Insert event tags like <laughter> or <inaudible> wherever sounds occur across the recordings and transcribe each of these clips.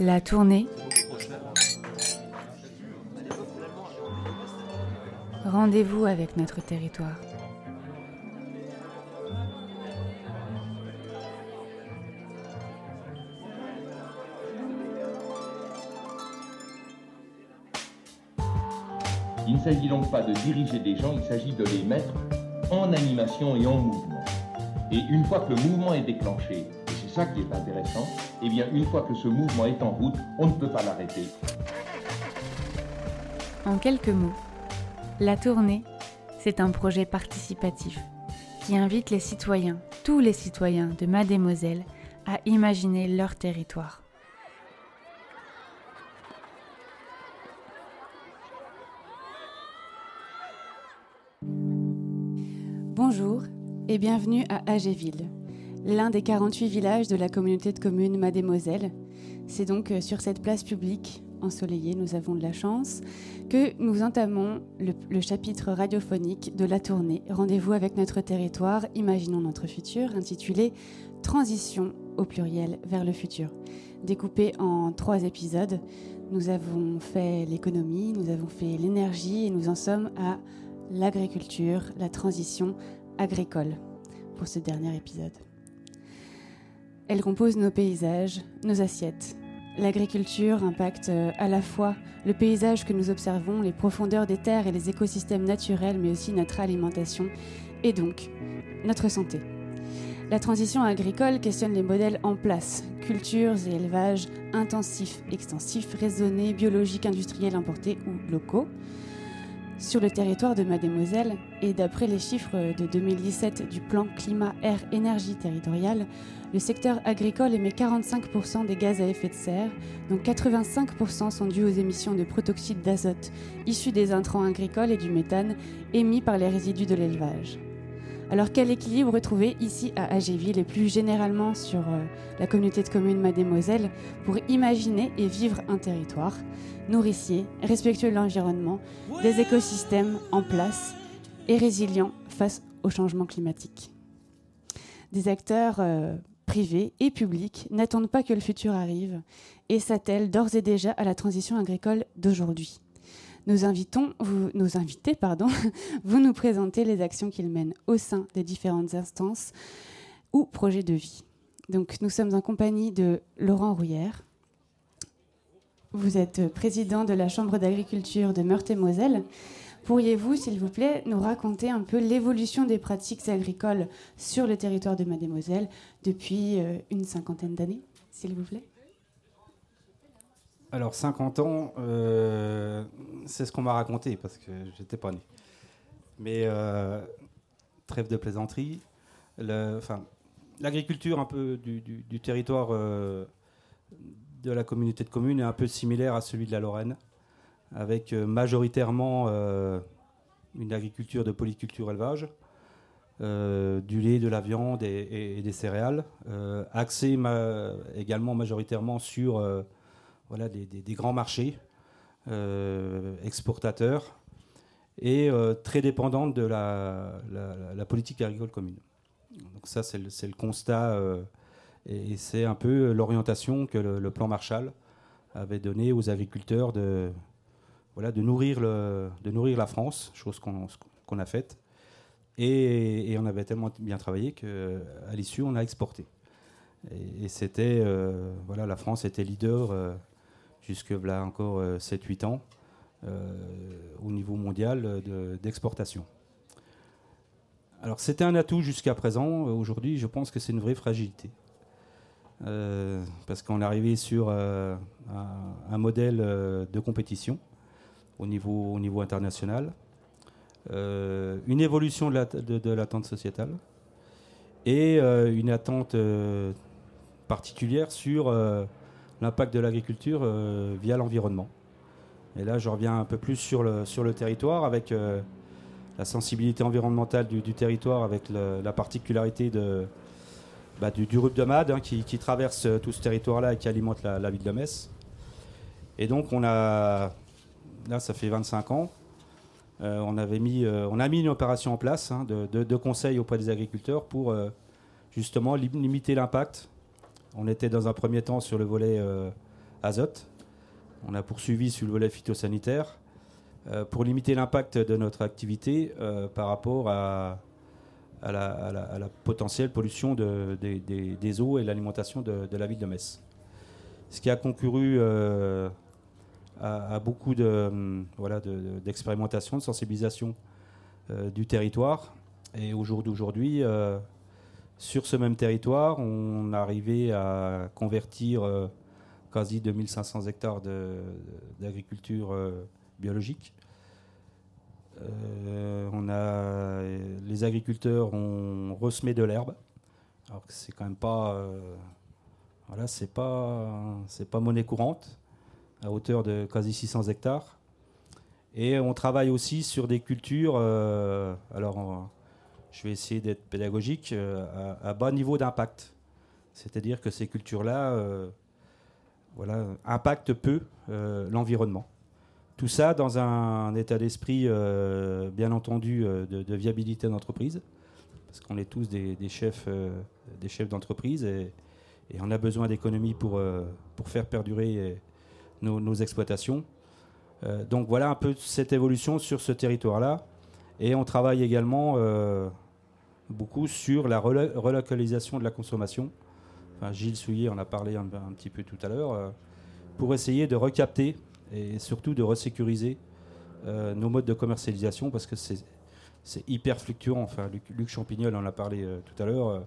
La tournée. Rendez-vous avec notre territoire. Il ne s'agit donc pas de diriger des gens, il s'agit de les mettre en animation et en mouvement. Et une fois que le mouvement est déclenché, et c'est ça qui est intéressant, eh bien une fois que ce mouvement est en route, on ne peut pas l'arrêter. En quelques mots, la tournée, c'est un projet participatif qui invite les citoyens, tous les citoyens de Mademoiselle, à imaginer leur territoire. Bonjour et bienvenue à Agéville, l'un des 48 villages de la communauté de communes Mademoiselle. C'est donc euh, sur cette place publique ensoleillée, nous avons de la chance, que nous entamons le, le chapitre radiophonique de la tournée Rendez-vous avec notre territoire, imaginons notre futur, intitulé Transition au pluriel vers le futur. Découpé en trois épisodes, nous avons fait l'économie, nous avons fait l'énergie et nous en sommes à l'agriculture, la transition agricole pour ce dernier épisode. Elle compose nos paysages, nos assiettes. L'agriculture impacte euh, à la fois le paysage que nous observons, les profondeurs des terres et les écosystèmes naturels, mais aussi notre alimentation et donc notre santé. La transition agricole questionne les modèles en place, cultures et élevages intensifs, extensifs, raisonnés, biologiques, industriels, importés ou locaux sur le territoire de Mademoiselle et d'après les chiffres de 2017 du plan climat air énergie territorial, le secteur agricole émet 45% des gaz à effet de serre, dont 85% sont dus aux émissions de protoxyde d'azote issus des intrants agricoles et du méthane émis par les résidus de l'élevage. Alors quel équilibre retrouver ici à Agéville et plus généralement sur euh, la communauté de communes Mademoiselle pour imaginer et vivre un territoire nourricier, respectueux de l'environnement, des écosystèmes en place et résilients face au changement climatique. Des acteurs euh, privés et publics n'attendent pas que le futur arrive et s'attellent d'ores et déjà à la transition agricole d'aujourd'hui. Nous invitons, vous, nos invités, pardon, <laughs> vous nous présentez les actions qu'ils mènent au sein des différentes instances ou projets de vie. Donc, nous sommes en compagnie de Laurent Rouillère. Vous êtes président de la Chambre d'agriculture de Meurthe-et-Moselle. Pourriez-vous, s'il vous plaît, nous raconter un peu l'évolution des pratiques agricoles sur le territoire de Mademoiselle depuis euh, une cinquantaine d'années, s'il vous plaît? Alors, 50 ans, euh, c'est ce qu'on m'a raconté parce que j'étais pas né. Mais euh, trêve de plaisanterie. L'agriculture un peu du, territoire euh, de la communauté de communes est un peu similaire à celui de la Lorraine, avec majoritairement une agriculture de polyculture élevage, du lait, de la viande et, des céréales, euh, axée ma- également majoritairement sur voilà, des, grands marchés euh, exportateurs et euh, très dépendante de la, politique agricole commune. Donc ça, c'est le, constat euh, et, c'est un peu l'orientation que le, plan Marshall avait donné aux agriculteurs de, voilà, de, nourrir, le, de nourrir la France, chose qu'on a faite. Et, on avait tellement bien travaillé qu'à l'issue, on a exporté. Et, c'était, voilà, la France était leader jusque là encore 7-8 ans euh, au niveau mondial euh, de- d'exportation. Alors c'était un atout jusqu'à présent. Aujourd'hui, je pense que c'est une vraie fragilité. Euh, parce qu'on est arrivé sur euh, un, modèle euh, de compétition au niveau, au niveau international, Euh, une évolution de la- de- de l'attente sociétale et euh, une attente euh, particulière sur euh, l'impact de l'agriculture euh, via l'environnement. Et là, je reviens un peu plus sur le, sur le territoire avec euh, la sensibilité environnementale du, du territoire, avec la particularité de, bah, du, du de Mad hein, qui, qui traverse euh, tout ce territoire-là et qui alimente la, ville de Metz. Et donc, on a, là, ça fait 25 ans. On, avait mis, on a mis une opération en place hein, de, de- de conseil auprès des agriculteurs pour justement lim- limiter l'impact. On était dans un premier temps sur le volet euh, azote. On a poursuivi sur le volet phytosanitaire pour limiter l'impact de notre activité par rapport à, la, potentielle pollution des eaux et l'alimentation de, la ville de Metz. Ce qui a concouru à, beaucoup de, voilà, d'expérimentation, de, sensibilisation du territoire. Et au jour d'aujourd'hui, sur ce même territoire, on arrivé à convertir euh, quasi 2500 hectares d'agriculture euh, biologique. Euh, les agriculteurs ont ressemé de l'herbe. Alors que c'est quand même pas, c'est pas, pas monnaie courante, à hauteur de quasi 600 hectares. Et on travaille aussi sur des cultures. alors, je vais essayer d'être pédagogique, euh, à, bas niveau d'impact. C'est-à-dire que ces cultures-là euh, voilà, impactent peu euh, l'environnement. Tout ça dans un, état d'esprit, bien entendu, de, viabilité d'entreprise, parce qu'on est tous des, chefs d'entreprise et, on a besoin d'économies pour, pour faire perdurer nos exploitations. donc voilà un peu cette évolution sur ce territoire-là. Et on travaille également euh, beaucoup sur la relocalisation de la consommation. Gilles Souillet en a parlé un, petit peu tout à l'heure, euh, pour essayer de recapter et surtout de resécuriser euh, nos modes de commercialisation parce que c'est hyper fluctuant. Luc, Champignol en a parlé tout à l'heure.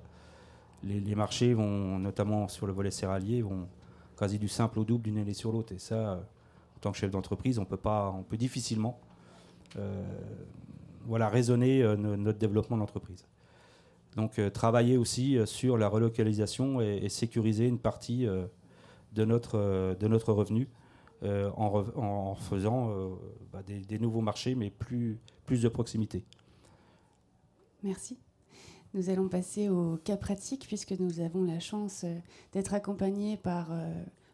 Les, marchés vont, notamment sur le volet céréalier, vont quasi du simple au double d'une année sur l'autre. Et ça, en tant que chef d'entreprise, on peut pas, on peut difficilement voilà, raisonner euh, notre développement d'entreprise. Donc euh, travailler aussi euh, sur la relocalisation et, sécuriser une partie de, notre, de notre revenu en, faisant bah, des, nouveaux marchés, mais plus, plus de proximité. Merci. Nous allons passer au cas pratique, puisque nous avons la chance d'être accompagnés par,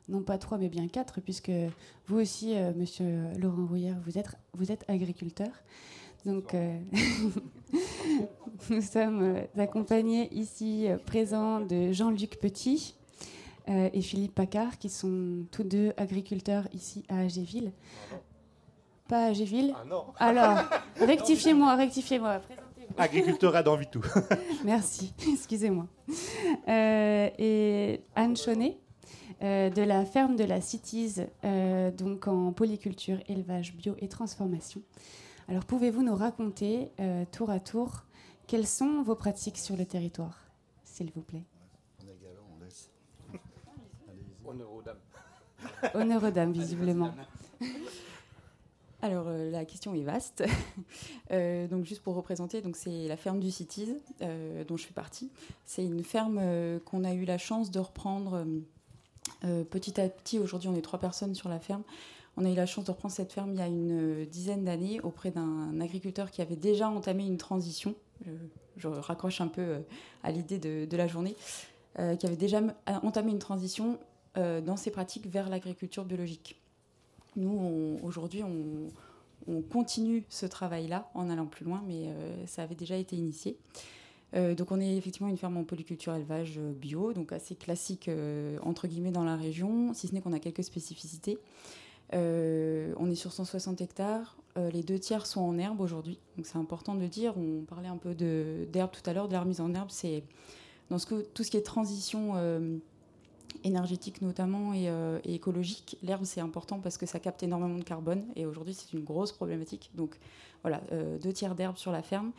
non pas trois, mais bien quatre, puisque vous aussi, Monsieur Laurent Rouillère, vous êtes, vous êtes agriculteur. Donc, euh, <laughs> nous sommes euh, accompagnés ici euh, présents de Jean-Luc Petit et Philippe Paccard, qui sont tous deux agriculteurs ici à Agéville. Pas à Agéville Ah non <laughs> Alors, <laughs> rectifiez-moi, rectifiez-moi. Agriculteur à tout. Merci, excusez-moi. et Anne Chaunet, de la ferme de la Cities, donc en polyculture, élevage bio et transformation. Alors pouvez-vous nous raconter euh, tour à tour quelles sont vos pratiques sur le territoire, s'il vous plaît? Honneur aux dames. Honneur aux dames, visiblement. Alors euh, la question est vaste. <laughs> Euh, donc juste pour représenter, donc c'est la ferme du Cities dont je fais partie. C'est une ferme qu'on a eu la chance de reprendre petit à petit. Aujourd'hui, on est trois personnes sur la ferme on a eu la chance de reprendre cette ferme il y a une euh, dizaine d'années auprès d'un agriculteur qui avait déjà entamé une transition. Je, raccroche un peu euh, à l'idée de, la journée, euh, qui avait déjà entamé une transition dans ses pratiques vers l'agriculture biologique. Nous, aujourd'hui, on, continue ce travail-là en allant plus loin, mais ça avait déjà été initié. donc on est effectivement une ferme en polyculture élevage bio, donc assez classique entre guillemets dans la région, si ce n'est qu'on a quelques spécificités. Euh, on est sur 160 hectares. Euh, les deux tiers sont en herbe aujourd'hui. Donc c'est important de dire. On parlait un peu d'herbe tout à l'heure, de la remise en herbe. C'est dans tout ce qui est transition euh, énergétique notamment et, écologique. L'herbe c'est important parce que ça capte énormément de carbone et aujourd'hui c'est une grosse problématique. Donc voilà, deux tiers d'herbe sur la ferme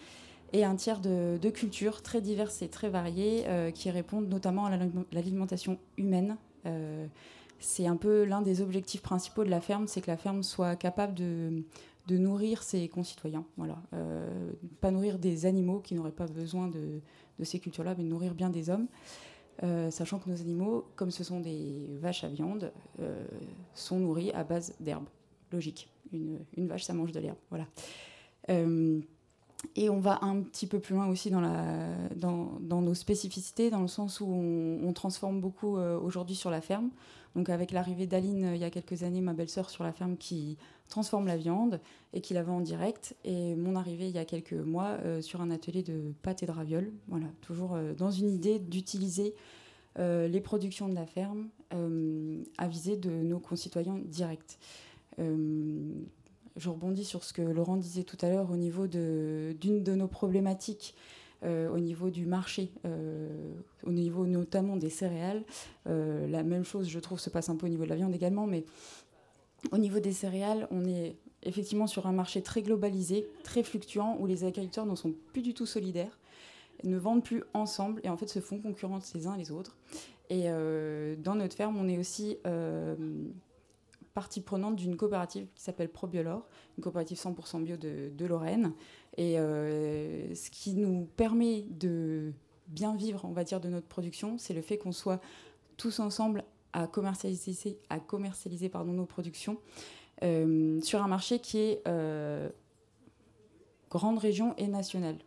et un tiers de, de cultures très diverses et très variées qui répondent notamment à l'alimentation humaine c'est un peu l'un des objectifs principaux de la ferme, c'est que la ferme soit capable de, nourrir ses concitoyens. Voilà. Euh, pas nourrir des animaux qui n'auraient pas besoin de, ces cultures-là, mais nourrir bien des hommes. Euh, sachant que nos animaux, comme ce sont des vaches à viande, euh, sont nourris à base d'herbe. Logique. Une, vache, ça mange de l'herbe. Voilà. et on va un petit peu plus loin aussi dans, nos spécificités, dans le sens où on transforme beaucoup aujourd'hui sur la ferme. Donc avec l'arrivée d'Aline euh, il y a quelques années, ma belle-sœur sur la ferme qui transforme la viande et qui la vend en direct. Et mon arrivée il y a quelques mois euh, sur un atelier de pâtes et de ravioles. Voilà, toujours euh, dans une idée d'utiliser les productions de la ferme à viser de nos concitoyens directs. je rebondis sur ce que Laurent disait tout à l'heure au niveau d'une de, nos problématiques au niveau du marché, au niveau notamment des céréales. la même chose, je trouve, se passe un peu au niveau de la viande également, mais au niveau des céréales, on est effectivement sur un marché très globalisé, très fluctuant, où les agriculteurs ne sont plus du tout solidaires, ne vendent plus ensemble et en fait se font concurrence les uns les autres. Et euh, dans notre ferme, on est aussi euh, partie prenante d'une coopérative qui s'appelle ProBiolor, une coopérative 100% bio de, Lorraine. Et euh, ce qui nous permet de bien vivre, on va dire, de notre production, c'est le fait qu'on soit tous ensemble à commercialiser, pardon, nos productions euh, sur un marché qui est euh, grande région et nationale,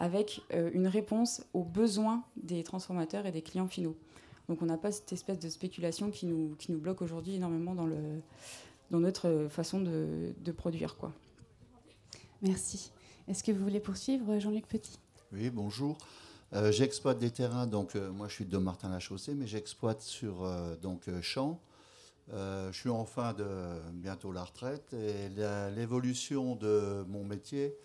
avec une réponse aux besoins des transformateurs et des clients finaux. Donc on n'a pas cette espèce de spéculation qui nous, qui nous bloque aujourd'hui énormément dans, le, dans notre façon de, de produire. Quoi. Merci. Est-ce que vous voulez poursuivre, Jean-Luc Petit? Oui, bonjour. Euh, j'exploite des terrains, donc euh, moi je suis de Martin-la-Chaussée, mais j'exploite sur euh, donc champs. je suis en fin de bientôt la retraite et l'évolution de mon métier,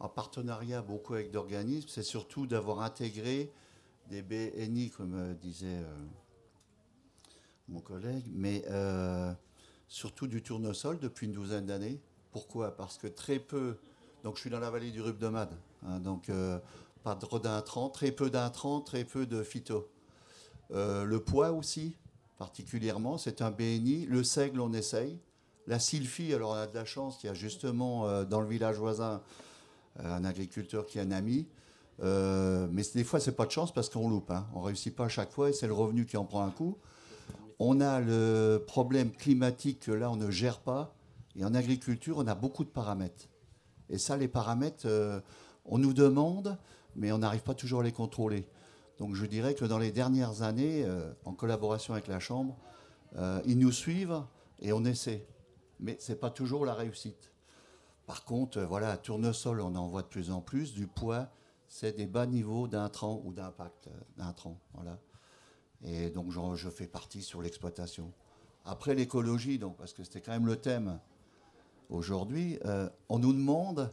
en partenariat beaucoup avec d'organismes, c'est surtout d'avoir intégré des BNI, comme disait mon collègue, mais surtout du tournesol depuis une douzaine d'années. Pourquoi? Parce que très peu, donc je suis dans la vallée du Rubdomad, hein, donc pas d'intrants, très peu d'intrants, très peu de phyto. Euh, le poids aussi, particulièrement, c'est un BNI. Le seigle, on essaye. La sylphie, alors on a de la chance, il y a justement euh, dans le village voisin euh, un agriculteur qui est un ami. Mais des fois, c'est pas de chance parce qu'on loupe. Hein. On réussit pas à chaque fois et c'est le revenu qui en prend un coup. On a le problème climatique que là, on ne gère pas. Et en agriculture, on a beaucoup de paramètres. Et ça, les paramètres, on nous demande mais on n'arrive pas toujours à les contrôler. Donc je dirais que dans les dernières années, euh, en collaboration avec la Chambre, euh, ils nous suivent et on essaie. Mais ce n'est pas toujours la réussite. Par contre, euh, voilà, tournesol, on en voit de plus en plus. Du poids, c'est des bas niveaux d'intrants ou d'impact d'intrants. Voilà. Et donc je, fais partie sur l'exploitation. Après l'écologie, donc, parce que c'était quand même le thème aujourd'hui, on nous demande,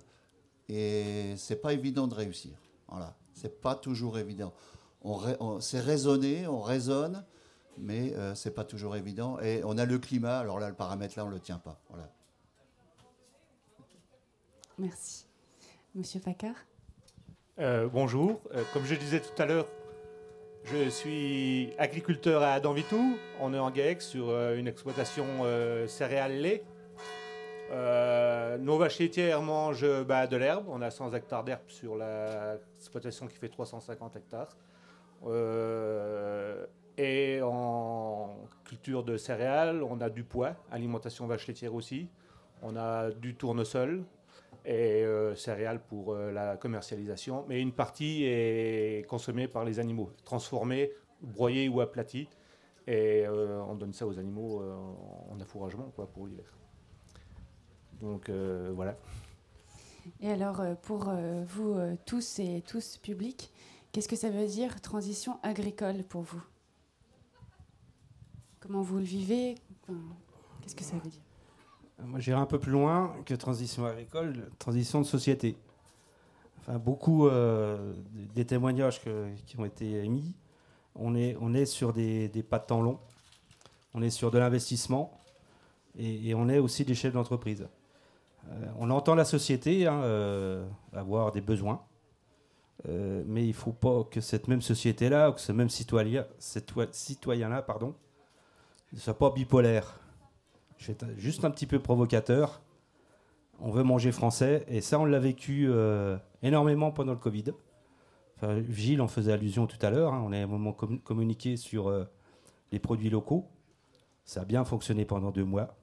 et c'est pas évident de réussir. Voilà. C'est pas toujours évident. On, c'est raisonné, on raisonne, mais euh, c'est pas toujours évident. Et on a le climat, alors là, le paramètre là, on le tient pas. Voilà. Merci. Monsieur Facard euh, Bonjour. Euh, comme je disais tout à l'heure, je suis agriculteur à Danvitou. On est en GAEC sur une exploitation céréales-lait. Euh, nos vaches laitières mangent bah, de l'herbe. On a 100 hectares d'herbe sur l'exploitation qui fait 350 hectares. Euh, et en culture de céréales, on a du poids, alimentation vache laitière aussi. On a du tournesol et euh, céréales pour la commercialisation. Mais une partie est consommée par les animaux, transformée, broyée ou aplatie. Et on donne ça aux animaux en affouragement quoi, pour l'hiver. Donc euh, voilà. Et alors, euh, pour euh, vous tous et tous publics, qu'est-ce que ça veut dire transition agricole pour vous? Comment vous le vivez? Qu'est-ce que ça veut dire? Moi, j'irai un peu plus loin que transition agricole, transition de société. Enfin, beaucoup des témoignages qui ont été émis, on est, on est sur des, des pas de temps longs, on est sur de l'investissement et, on est aussi des chefs d'entreprise. Euh, on entend la société hein, euh, avoir des besoins, euh, mais il ne faut pas que cette même société-là, ou que ce même citoyen-là, ne soit pas bipolaire. Je juste un petit peu provocateur. On veut manger français, et ça, on l'a vécu énormément pendant le Covid. Gilles en faisait allusion tout à l'heure. Hein. on a un moment communiqué sur les produits locaux. Ça a bien fonctionné pendant deux mois.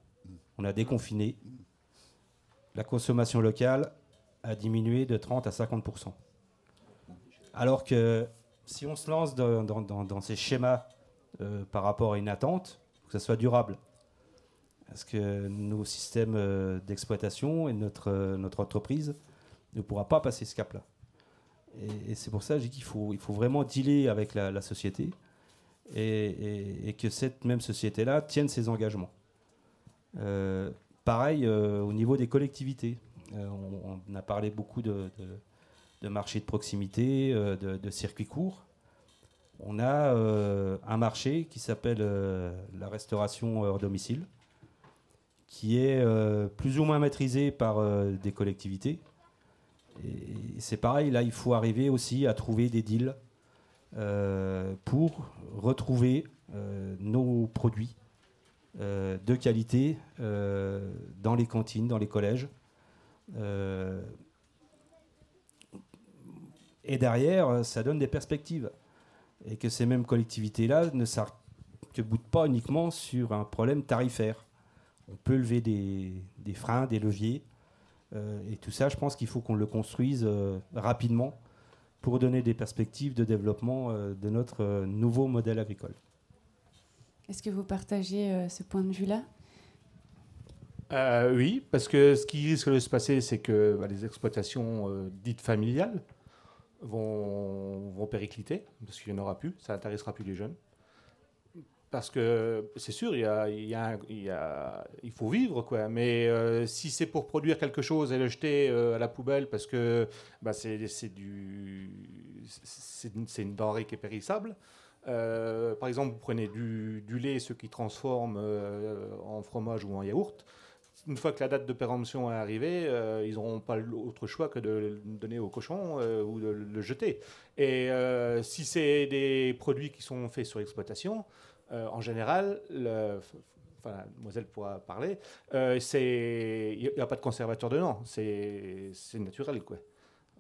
On a déconfiné la consommation locale a diminué de 30 à 50% Alors que si on se lance dans, ces schémas euh, par rapport à une attente, que ça soit durable, parce que nos systèmes euh, d'exploitation et notre, euh, notre entreprise ne pourra pas passer ce cap-là. Et, c'est pour ça que je dis qu'il faut, vraiment dealer avec la, société et, que cette même société-là tienne ses engagements. Euh, pareil au niveau des collectivités. On, a parlé beaucoup de, marchés de proximité, de, de, circuits courts. On a un marché qui s'appelle la restauration hors domicile, qui est plus ou moins maîtrisé par des collectivités c'est pareil, là, il faut arriver aussi à trouver des deals euh, pour retrouver euh, nos produits euh, de qualité dans les cantines, dans les collèges. et derrière, ça donne des perspectives. Et que ces mêmes collectivités-là ne s'arc-boutent pas uniquement sur un problème tarifaire. On peut lever des freins, des leviers. Euh, et tout ça, je pense qu'il faut qu'on le construise euh, rapidement pour donner des perspectives de développement euh, de notre nouveau modèle agricole. Est-ce que vous partagez ce point de vue-là? Oui, parce que ce qui risque de se passer, c'est que bah, les exploitations dites familiales vont, vont péricliter, parce qu'il n'y en aura plus, ça n'intéressera plus les jeunes parce que c'est sûr, il, faut vivre, quoi. Mais euh, si c'est pour produire quelque chose et le jeter euh, à la poubelle parce que bah, c'est une denrée qui est périssable. Euh, par exemple, vous prenez du, du lait, ceux qui transforment en fromage ou en yaourt. Une fois que la date de péremption est arrivée, ils n'auront pas autre choix que de le donner au cochon ou de le jeter. Et si c'est des produits qui sont faits sur exploitation, euh, en général, le, la demoiselle pourra parler, euh, il n'y a pas de conservateur dedans, c'est naturel.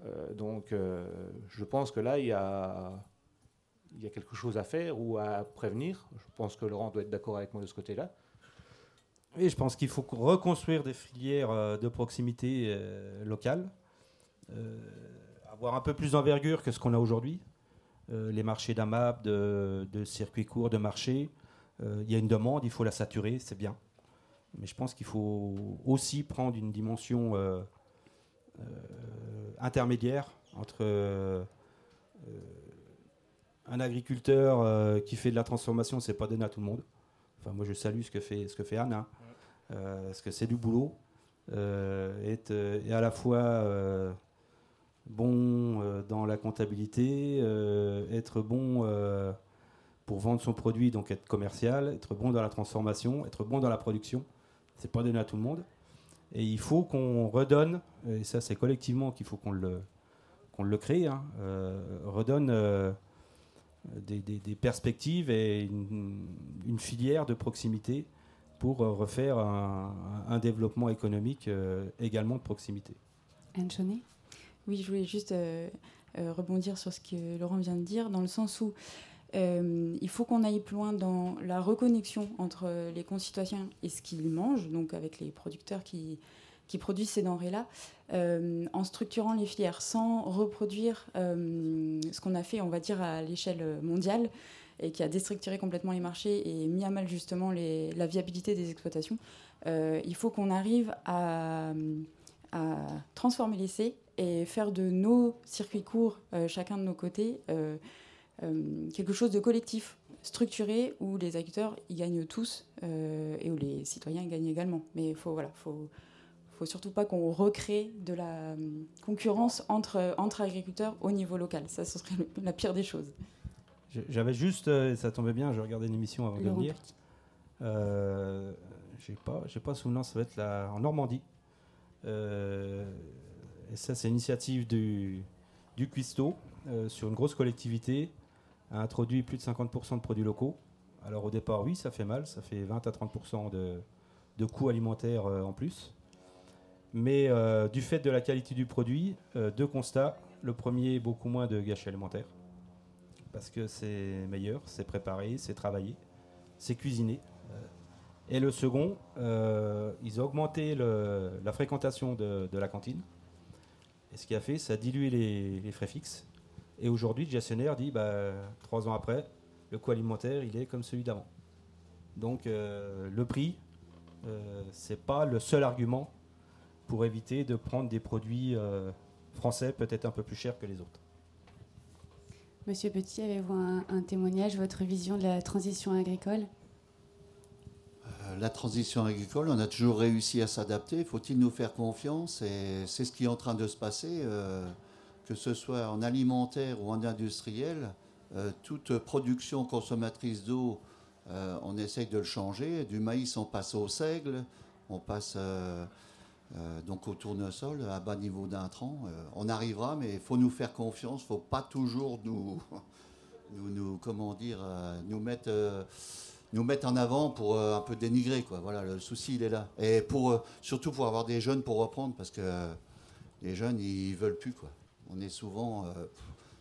Euh, donc, je pense que là, il y a, y a quelque chose à faire ou à prévenir. Je pense que Laurent doit être d'accord avec moi de ce côté-là. Oui, je pense qu'il faut reconstruire des filières de proximité locales, avoir un peu plus d'envergure que ce qu'on a aujourd'hui. Euh, les marchés d'AMAP, de, de, circuits courts, de marchés. Euh, il y a une demande, il faut la saturer, c'est bien. Mais je pense qu'il faut aussi prendre une dimension euh, intermédiaire entre un agriculteur qui fait de la transformation, c'est pas donné à tout le monde. Enfin, moi, je salue ce que fait, ce que fait Anna, parce que c'est du boulot. et, et, à la fois bon euh, dans la comptabilité, euh, être bon euh, pour vendre son produit, donc être commercial, être bon dans la transformation, être bon dans la production. C'est pas donné à tout le monde. Et il faut qu'on redonne, et ça c'est collectivement qu'il faut qu'on le, qu'on le crée, hein, redonne des, perspectives et une, filière de proximité pour refaire un, développement économique également de proximité. Anne oui, je voulais juste euh, euh, rebondir sur ce que Laurent vient de dire, dans le sens où euh, il faut qu'on aille plus loin dans la reconnexion entre les concitoyens et ce qu'ils mangent, donc avec les producteurs qui, qui produisent ces denrées-là, en structurant les filières sans reproduire ce qu'on a fait, on va dire, à l'échelle mondiale et qui a déstructuré complètement les marchés et mis à mal justement la viabilité des exploitations. il faut qu'on arrive à, à transformer l'essai et faire de nos circuits courts, euh, chacun de nos côtés, euh, euh, quelque chose de collectif, structuré, où les acteurs y gagnent tous et où les citoyens y gagnent également. Mais il faut, voilà, faut, faut surtout pas qu'on recrée de la concurrence entre, entre agriculteurs au niveau local. Ça, ce serait la pire des choses. J'avais juste, ça tombait bien, je regardais une émission avant de venir. Euh, j'ai pas, j'ai pas souvenir, ça va être la, en Normandie. Euh, et ça, c'est l'initiative du, du Cuisto euh, sur une grosse collectivité, a introduit plus de 50% de produits locaux. Alors au départ, oui, ça fait mal, ça fait 20 à 30% de, de coûts alimentaires euh, en plus. Mais euh, du fait de la qualité du produit, deux constats. Le premier, beaucoup moins de gâchis alimentaires, parce que c'est meilleur, c'est préparé, c'est travaillé, c'est cuisiné. Et le second, ils ont augmenté la fréquentation de la cantine. Et ce qui a fait, ça a dilué les, frais fixes. Et aujourd'hui, le gestionnaire dit, bah, trois ans après, le coût alimentaire, il est comme celui d'avant. Donc euh, le prix, euh, ce n'est pas le seul argument pour éviter de prendre des produits euh, français peut-être un peu plus chers que les autres. Monsieur Petit, avez-vous un, témoignage, votre vision de la transition agricole? La transition agricole, on a toujours réussi à s'adapter. Faut-il nous faire confiance Et c'est ce qui est en train de se passer, euh, que ce soit en alimentaire ou en industriel. euh, toute production consommatrice d'eau, euh, on essaye de le changer. Du maïs, on passe au seigle, on passe euh, euh, donc au tournesol à bas niveau d'intrants. Euh, on arrivera, mais il faut nous faire confiance. Il faut pas toujours nous, <laughs> euh, nous mettre. Nous mettre en avant pour euh, un peu dénigrer quoi. Voilà, le souci il est là. Et pour euh, surtout pour avoir des jeunes pour reprendre parce que euh, les jeunes ils veulent plus quoi. On est souvent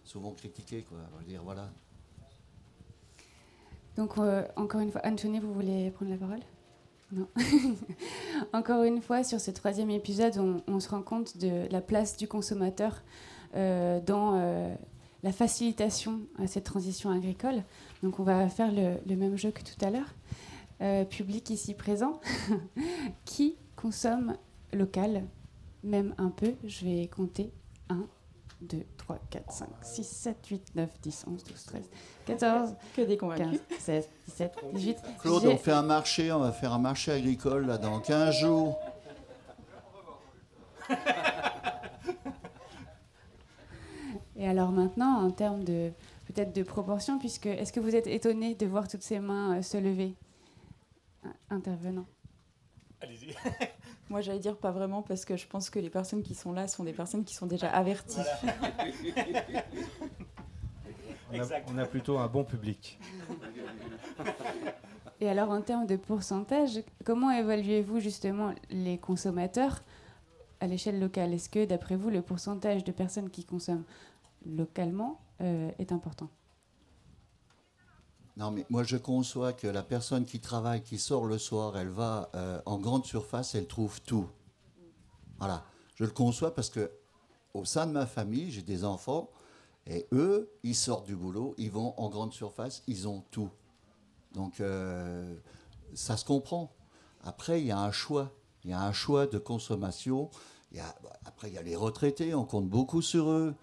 souvent critiqués quoi. Dire voilà. Donc, encore une fois, Anthony, vous voulez prendre la parole? Non. <laughs> encore une fois, sur ce troisième épisode, on, se rend compte de la place du consommateur dans la facilitation à cette transition agricole. Donc, on va faire le, le même jeu que tout à l'heure. Euh, public ici présent, <laughs> qui consomme local, même un peu Je vais compter 1, 2, 3, 4, 5, 6, 7, 8, 9, 10, 11, 12, 13, 14, Que des 15, convaincus. 16, 17, 18. Claude, on fait un marché, on va faire un marché agricole là dans 15 jours. <laughs> Et alors maintenant, en termes de peut-être de proportion, puisque est-ce que vous êtes étonné de voir toutes ces mains euh, se lever? Intervenant. Allez-y. <laughs> Moi, j'allais dire pas vraiment parce que je pense que les personnes qui sont là sont des personnes qui sont déjà averties. <laughs> On a, Exact. on a plutôt un bon public. Et alors en termes de pourcentage, comment évaluez-vous justement les consommateurs à l'échelle locale? Est-ce que d'après vous, le pourcentage de personnes qui consomment localement euh, est important Non, mais moi je conçois que la personne qui travaille, qui sort le soir, elle va euh, en grande surface, elle trouve tout. Voilà, je le conçois parce que au sein de ma famille, j'ai des enfants et eux, ils sortent du boulot, ils vont en grande surface, ils ont tout. Donc euh, ça se comprend. Après, il y a un choix, il y a un choix de consommation. Bah, après, il y a les retraités, on compte beaucoup sur eux.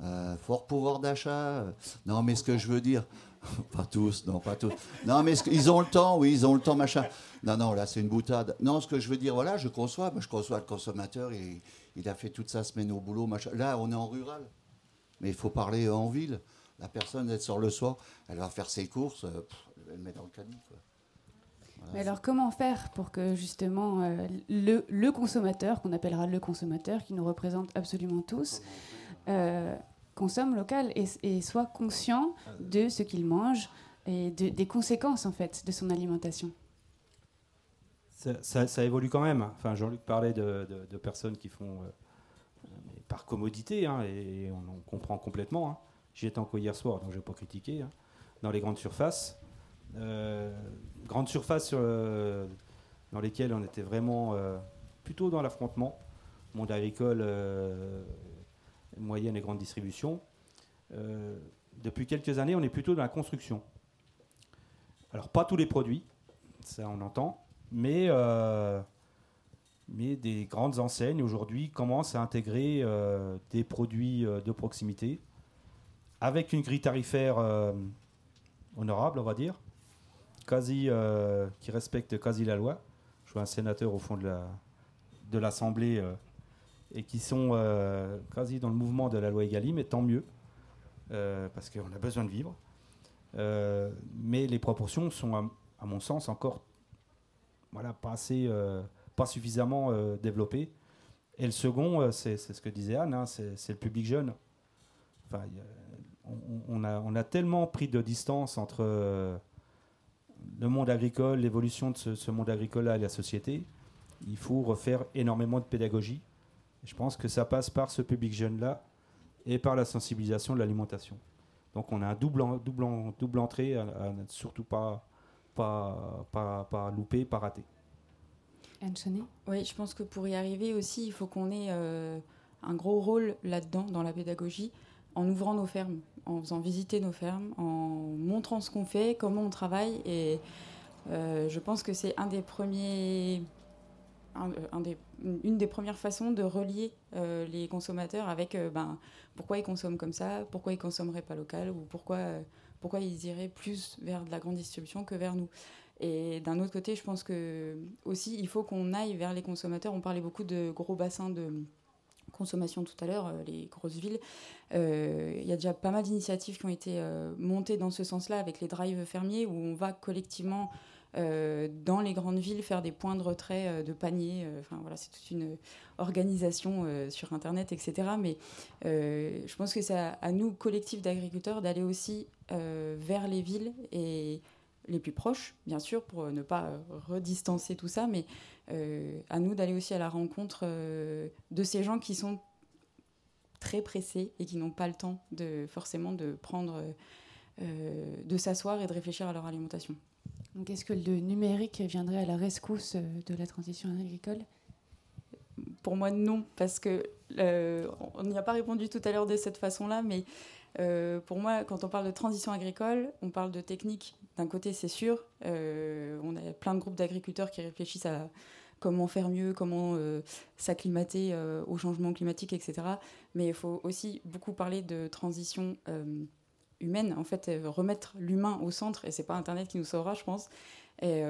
Euh, fort pouvoir d'achat. Non, mais ce que je veux dire, <laughs> pas tous, non, pas tous. Non, mais ce ils ont le temps, oui, ils ont le temps, machin. Non, non, là, c'est une boutade. Non, ce que je veux dire, voilà, je conçois, je conçois le consommateur, il, il a fait toute sa semaine au boulot, machin. Là, on est en rural, mais il faut parler en ville. La personne, elle sort le soir, elle va faire ses courses, euh, elle le mettre dans le caddie, quoi. Mais alors comment faire pour que justement euh, le, le consommateur, qu'on appellera le consommateur, qui nous représente absolument tous, euh, consomme local et, et soit conscient de ce qu'il mange et de- des conséquences en fait de son alimentation Ça, évolue quand même. Enfin, Jean-Luc parlait de, personnes qui font euh, mais par commodité, hein, et on en comprend complètement. hein. J'y étais encore hier soir, donc je ne vais pas critiquer. hein, dans les grandes surfaces. Euh, grandes surfaces euh, dans lesquelles on était vraiment euh, plutôt dans l'affrontement. Monde agricole, euh, moyenne et grande distribution. Euh, depuis quelques années, on est plutôt dans la construction. Alors, pas tous les produits, ça on entend, mais, euh, des grandes enseignes aujourd'hui commencent à intégrer euh, des produits de proximité avec une grille tarifaire honorable, on va dire, quasi, qui respecte quasi la loi. Je vois un sénateur au fond de la de l'Assemblée et qui sont euh, quasi dans le mouvement de la loi Egalim, et tant mieux, euh, parce qu'on a besoin de vivre. Euh, mais les proportions sont, à, mon sens, encore voilà, pas, assez, pas suffisamment développées. Et le second, c'est ce que disait Anne, hein, c'est le public jeune. Enfin, on, a, on a tellement pris de distance entre le monde agricole, l'évolution de ce, ce monde agricole-là et la société. Il faut refaire énormément de pédagogie. Je pense que ça passe par ce public jeune-là et par la sensibilisation de l'alimentation. Donc on a un double, en- double, en- double entrée à, à ne surtout pas, pas, pas, pas louper, pas rater. Anne Chaunet Oui, je pense que pour y arriver aussi, il faut qu'on ait euh, un gros rôle là-dedans, dans la pédagogie, en ouvrant nos fermes, en faisant visiter nos fermes, en montrant ce qu'on fait, comment on travaille. Et euh, je pense que c'est un des premiers, une des premières façons de relier les consommateurs avec ben, pourquoi ils consomment comme ça, pourquoi ils consommeraient pas local ou pourquoi, pourquoi ils iraient plus vers de la grande distribution que vers nous. Et d'un autre côté, je pense que aussi il faut qu'on aille vers les consommateurs. On parlait beaucoup de gros bassins de consommation tout à l'heure, euh, les grosses villes. Euh, il y a déjà pas mal d'initiatives qui ont été euh, montées dans ce sens-là avec les drives fermiers où on va collectivement dans les grandes villes faire des points de retrait de paniers. Enfin voilà, c'est toute une organisation sur Internet, etc. Mais je pense que c'est à, nous, collectifs d'agriculteurs, d'aller aussi vers les villes et les plus proches, bien sûr, pour ne pas redistancer tout ça, mais euh, à nous d'aller aussi à la rencontre euh, de ces gens qui sont très pressés et qui n'ont pas le temps forcément de prendre, euh, de s'asseoir et de réfléchir à leur alimentation. Donc est-ce que le numérique viendrait à la rescousse de la transition agricole? Pour moi, non, parce que on n'y a pas répondu tout à l'heure de cette façon-là, mais pour moi, quand on parle de transition agricole, on parle de technique. D'un côté, c'est sûr, on a plein de groupes d'agriculteurs qui réfléchissent à comment faire mieux, comment euh, s'acclimater euh, au changement climatique, etc. Mais il faut aussi beaucoup parler de transition euh, humaine, en fait, remettre l'humain au centre, et c'est pas Internet qui nous sauvera, je pense. Et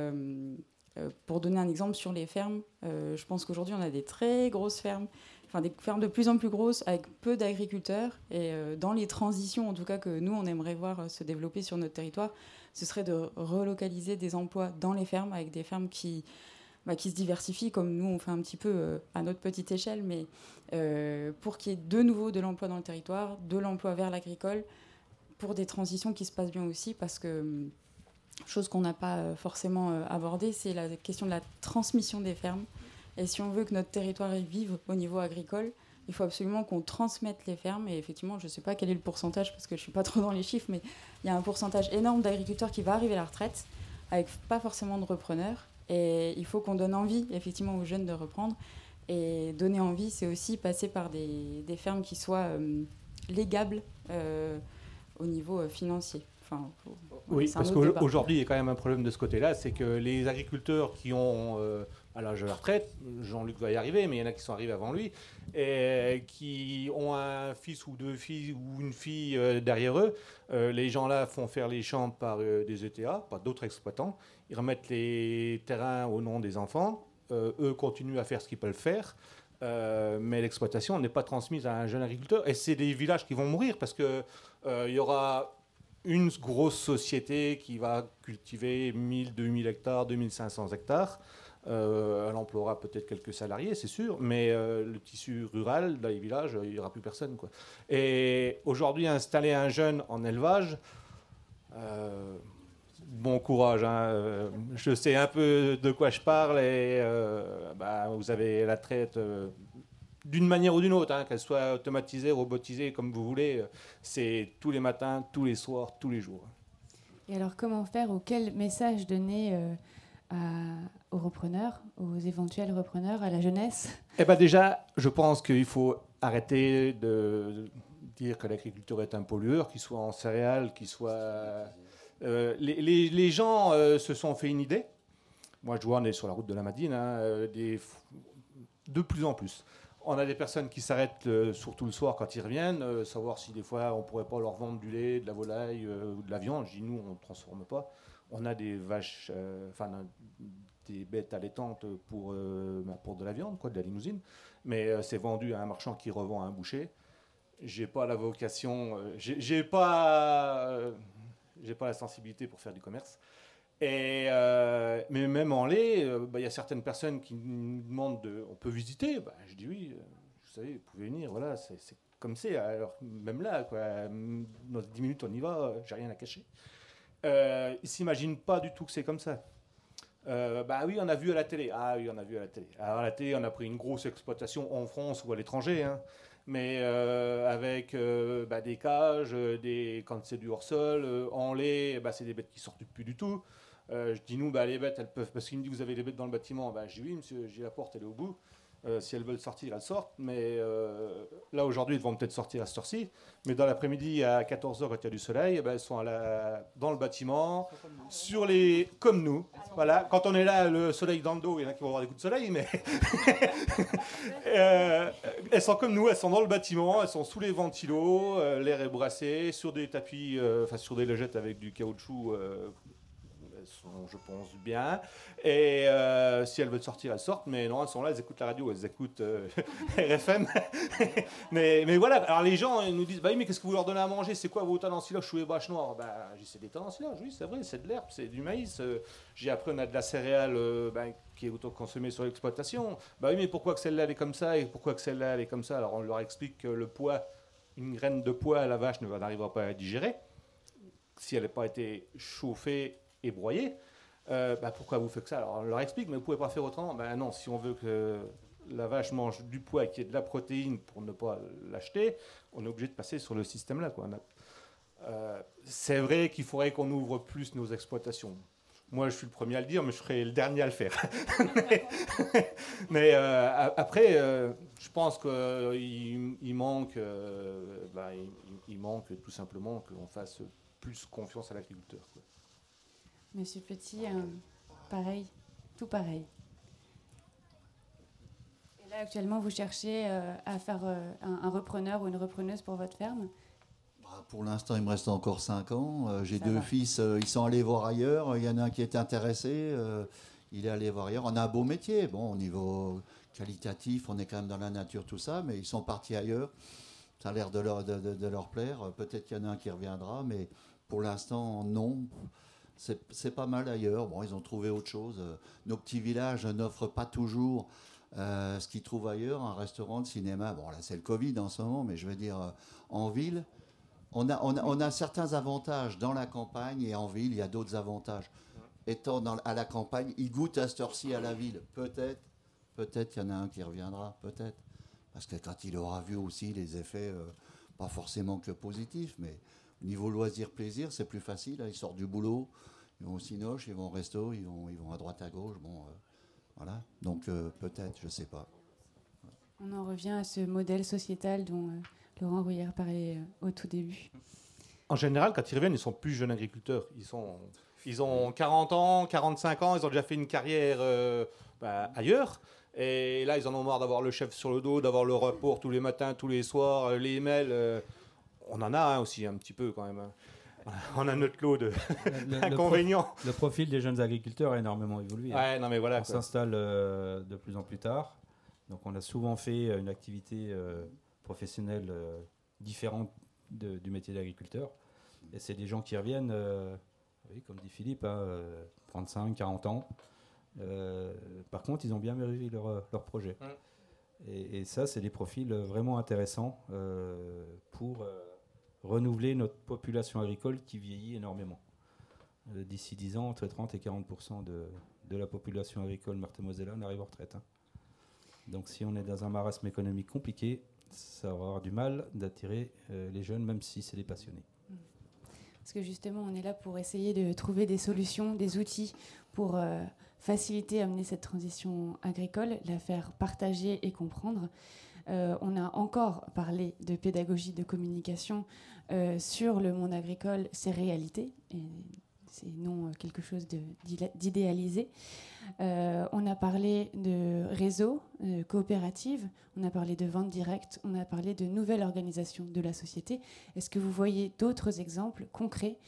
pour donner un exemple sur les fermes, je pense qu'aujourd'hui on a des très grosses fermes, enfin des fermes de plus en plus grosses avec peu d'agriculteurs. Et dans les transitions, en tout cas que nous on aimerait voir se développer sur notre territoire, ce serait de relocaliser des emplois dans les fermes avec des fermes qui bah, qui se diversifient, comme nous on fait un petit peu euh, à notre petite échelle, mais euh, pour qu'il y ait de nouveau de l'emploi dans le territoire, de l'emploi vers l'agricole, pour des transitions qui se passent bien aussi, parce que hum, chose qu'on n'a pas euh, forcément abordée, c'est la question de la transmission des fermes. Et si on veut que notre territoire vive au niveau agricole, il faut absolument qu'on transmette les fermes. Et effectivement, je ne sais pas quel est le pourcentage, parce que je ne suis pas <laughs> trop dans les chiffres, mais il y a un pourcentage énorme d'agriculteurs qui va arriver à la retraite, avec pas forcément de repreneurs. Et il faut qu'on donne envie, effectivement, aux jeunes de reprendre. Et donner envie, c'est aussi passer par des, des fermes qui soient euh, légables euh, au niveau euh, financier. Enfin, oui, parce qu'aujourd'hui, il y a quand même un problème de ce côté-là, c'est que les agriculteurs qui ont à l'âge de la retraite, Jean-Luc va y arriver, mais il y en a qui sont arrivés avant lui, et qui ont un fils ou deux filles ou une fille derrière eux. les gens-là font faire les champs par des ETA, pas d'autres exploitants ils remettent les terrains au nom des enfants. Euh, eux continuent à faire ce qu'ils peuvent faire. Euh, mais l'exploitation n'est pas transmise à un jeune agriculteur. Et c'est des villages qui vont mourir parce qu'il euh, y aura une grosse société qui va cultiver 1000, 2000 hectares, 2500 hectares. elle emploiera peut-être quelques salariés, c'est sûr, mais le tissu rural, dans les villages, il n'y aura plus personne. Et aujourd'hui, installer un jeune en élevage, bon courage. Hein. Euh, je sais un peu de quoi je parle et euh, bah, vous avez la traite euh, d'une manière ou d'une autre, hein, qu'elle soit automatisée, robotisée, comme vous voulez. C'est tous les matins, tous les soirs, tous les jours. Et alors, comment faire ou quel message donner aux repreneurs, aux éventuels repreneurs, à la jeunesse? Eh bien, déjà, je pense qu'il faut arrêter de dire que l'agriculture est un pollueur, qu'il soit en céréales, qu'il soit euh, les, gens euh, se sont fait une idée. Moi, je vois, on est sur la route de la Madine, hein, euh, de plus en plus. On a des personnes qui s'arrêtent surtout le soir quand ils reviennent, savoir si des fois on pourrait pas leur vendre du lait, de la volaille ou de la viande. Je dis nous, on ne transforme pas. On a des vaches, enfin des bêtes allaitantes pour, bah, pour de la viande, quoi, de la limousine. Mais c'est vendu à un marchand qui revend à un boucher. J'ai pas la vocation, j'ai pas j'ai pas la sensibilité pour faire du commerce. Et, euh, mais même en lait, euh, bah, il y a certaines personnes qui nous demandent de, on peut visiter. Bah, je dis oui, euh, vous savez, vous pouvez venir. Voilà, c'est comme c'est. Alors même là, quoi, dans 10 minutes on y va, j'ai rien à cacher. Euh, ils s'imaginent pas du tout que c'est comme ça. bah oui, on a vu à la télé. Ah oui, on a vu à la télé. Alors à la télé, on a pris une grosse exploitation en France ou à l'étranger. Hein mais euh, avec euh, bah, des cages, euh, des, quand c'est du hors-sol, en lait, bah, c'est des bêtes qui sortent plus du tout. je dis nous, bah, les bêtes, elles peuvent. Parce qu'il me dit, vous avez les bêtes dans le bâtiment. Bah, je dis oui, monsieur, j'ai la porte, elle est au bout. Euh, si elles veulent sortir, elles sortent. Mais euh, là, aujourd'hui, elles vont peut-être sortir à cette heure-ci. Mais dans l'après-midi, à 14h, quand il y a du soleil, eh ben, elles sont dans le bâtiment, sur les... comme nous. Voilà. Quand on est là, le soleil dans le dos, il y en a qui vont avoir des coups de soleil, mais... <laughs> Euh, elles sont comme nous, elles sont dans le bâtiment, elles sont sous les ventilos, l'air est brassé, sur des tapis, enfin sur des logettes avec du caoutchouc. Je pense, bien. Et euh, si elles veulent sortir, elles sortent. Mais non, elles sont là, elles écoutent la radio, elles écoutent euh, <laughs> RFM. <laughs> mais, mais voilà, alors les gens ils nous disent bah oui, mais qu'est-ce que vous leur donnez à manger? C'est quoi vos tendanciloches chou et bâches noires? Bah, j'ai c'est des tendanciloches, oui, c'est vrai, c'est de l'herbe, c'est du maïs. Euh, J'ai appris, on a de la céréale euh, ben, qui est autoconsommée sur l'exploitation. Bah oui, mais pourquoi que celle-là elle est comme ça? Et pourquoi que celle-là elle est comme ça? Alors on leur explique que le poids, une graine de poids à la vache ne va- n'arrivera pas à digérer si elle n'a pas été chauffée et broyée. Euh, bah, pourquoi vous faites ça? Alors on leur explique, mais vous pouvez pas faire autrement. Ben non, si on veut que la vache mange du poids y ait de la protéine pour ne pas l'acheter, on est obligé de passer sur le. On a- euh, c'est vrai qu'il faudrait qu'on ouvre plus nos exploitations. Moi, je suis le premier à le dire, mais je serai le dernier à le faire. <laughs> mais euh, après, euh, je pense qu'il il manque, bah, il manque tout simplement qu'on fasse plus confiance à l'agriculteur. Monsieur Petit, euh, pareil, tout pareil. Et là, actuellement, vous cherchez euh, à faire euh, un, un repreneur ou une repreneuse pour votre ferme? Bah, Pour l'instant, il me reste encore 5 ans. J'ai deux va. fils, ils sont allés voir ailleurs. Il y en a un qui est intéressé, il est allé voir ailleurs. On a un beau métier. Bon, au niveau qualitatif, on est quand même dans la nature, tout ça, mais ils sont partis ailleurs. Ça a l'air de leur, de, de- de leur plaire. Peut-être qu'il y en a un qui reviendra, mais pour l'instant, non. C'est pas mal ailleurs. Bon, ils ont trouvé autre chose. Euh, Nos petits villages n'offrent pas toujours euh, ce qu'ils trouvent ailleurs, un restaurant, de cinéma. Bon, là, c'est le Covid en ce moment, mais je veux dire, euh, en ville, on a, on, a, on a certains avantages dans la campagne et en ville, il y a d'autres avantages. Étant à la campagne, ils goûtent à cette heure-ci à la ville. Peut-être, peut-être qu'il y en a un qui reviendra, peut-être. Parce que quand il aura vu aussi les effets, pas forcément que positifs, mais niveau loisir-plaisir, c'est plus facile. hein. Ils sortent du boulot, ils vont au cinoche, ils vont au resto, ils vont, ils vont à droite, à gauche. Bon, euh, voilà. Donc euh, peut-être, je sais pas. On en revient à ce modèle sociétal dont euh, Laurent Rouillère parlait euh, au tout début. En général, quand ils reviennent, ils sont plus jeunes agriculteurs. Ils, sont, ils ont 40 ans, 45 ans, ils ont déjà fait une carrière euh, bah, ailleurs. Et là, ils en ont marre d'avoir le chef sur le dos, d'avoir le rapport tous les matins, tous les soirs, les emails. On en a hein, aussi un petit peu quand même. hein. <laughs> On a notre lot de <laughs> Le, profil des jeunes agriculteurs a énormément évolué. hein. Ouais, non mais voilà. on s'installe euh, de plus en plus tard. Donc on a souvent fait euh, une activité euh, professionnelle euh, différente de- du métier d'agriculteur. Et c'est des gens qui reviennent, oui, comme dit Philippe, euh, 35, 40 ans. Par contre, ils ont bien mûri leur, leur projet. Mm. Et, et ça, c'est des profils vraiment intéressants pour renouveler notre population agricole qui vieillit énormément. Euh, D'ici 10 ans, entre 30 et 40 de, de la population agricole meurthe-et-mosellane arrive en retraite. hein. Donc si on est dans un marasme économique compliqué, ça va avoir du mal d'attirer euh, les jeunes, même si c'est des passionnés. Parce que justement, on est là pour essayer de trouver des solutions, des outils pour euh, faciliter, amener cette transition agricole, la faire partager et comprendre. Euh, on a encore parlé de pédagogie, de communication euh, sur le monde agricole, ses réalités, et c'est non euh, quelque chose de- d'idéalisé. On a parlé de réseaux, euh, coopératives, on a parlé de vente directe, on a parlé de nouvelle organisation de la société. Est-ce que vous voyez d'autres exemples concrets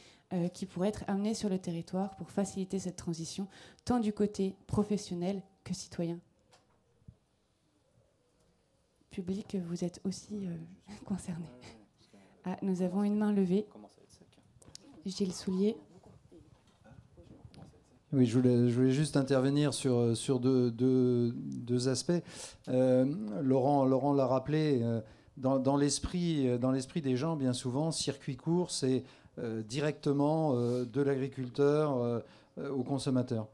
qui pourraient être amenés sur le territoire pour faciliter cette transition, tant du côté professionnel que citoyen? Public, vous êtes aussi euh, <laughs> concerné. Ah, nous avons une main levée. Gilles Soulier. Oui, je voulais, je voulais juste intervenir sur, sur deux, deux- aspects. Euh, Laurent l'a rappelé, euh, dans, dans l'esprit euh, des gens, bien souvent, circuit court, c'est euh, directement euh, de l'agriculteur euh, euh, au consommateur.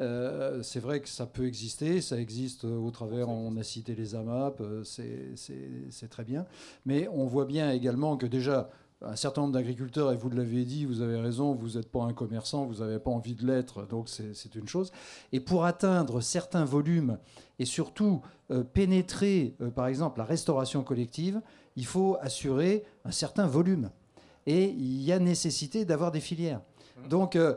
Euh, c'est vrai que ça peut exister, ça existe euh, au travers, on a cité les AMAP, euh, c'est- très bien, mais on voit bien également que déjà, un certain nombre d'agriculteurs, et vous l'avez dit, vous avez raison, vous n'êtes pas un commerçant, vous n'avez pas envie de l'être, donc c'est une chose. Et pour atteindre certains volumes et surtout euh, pénétrer, euh, par exemple, la restauration collective, il faut assurer un certain volume. Et il y a nécessité d'avoir des filières. Mmh. Donc, euh,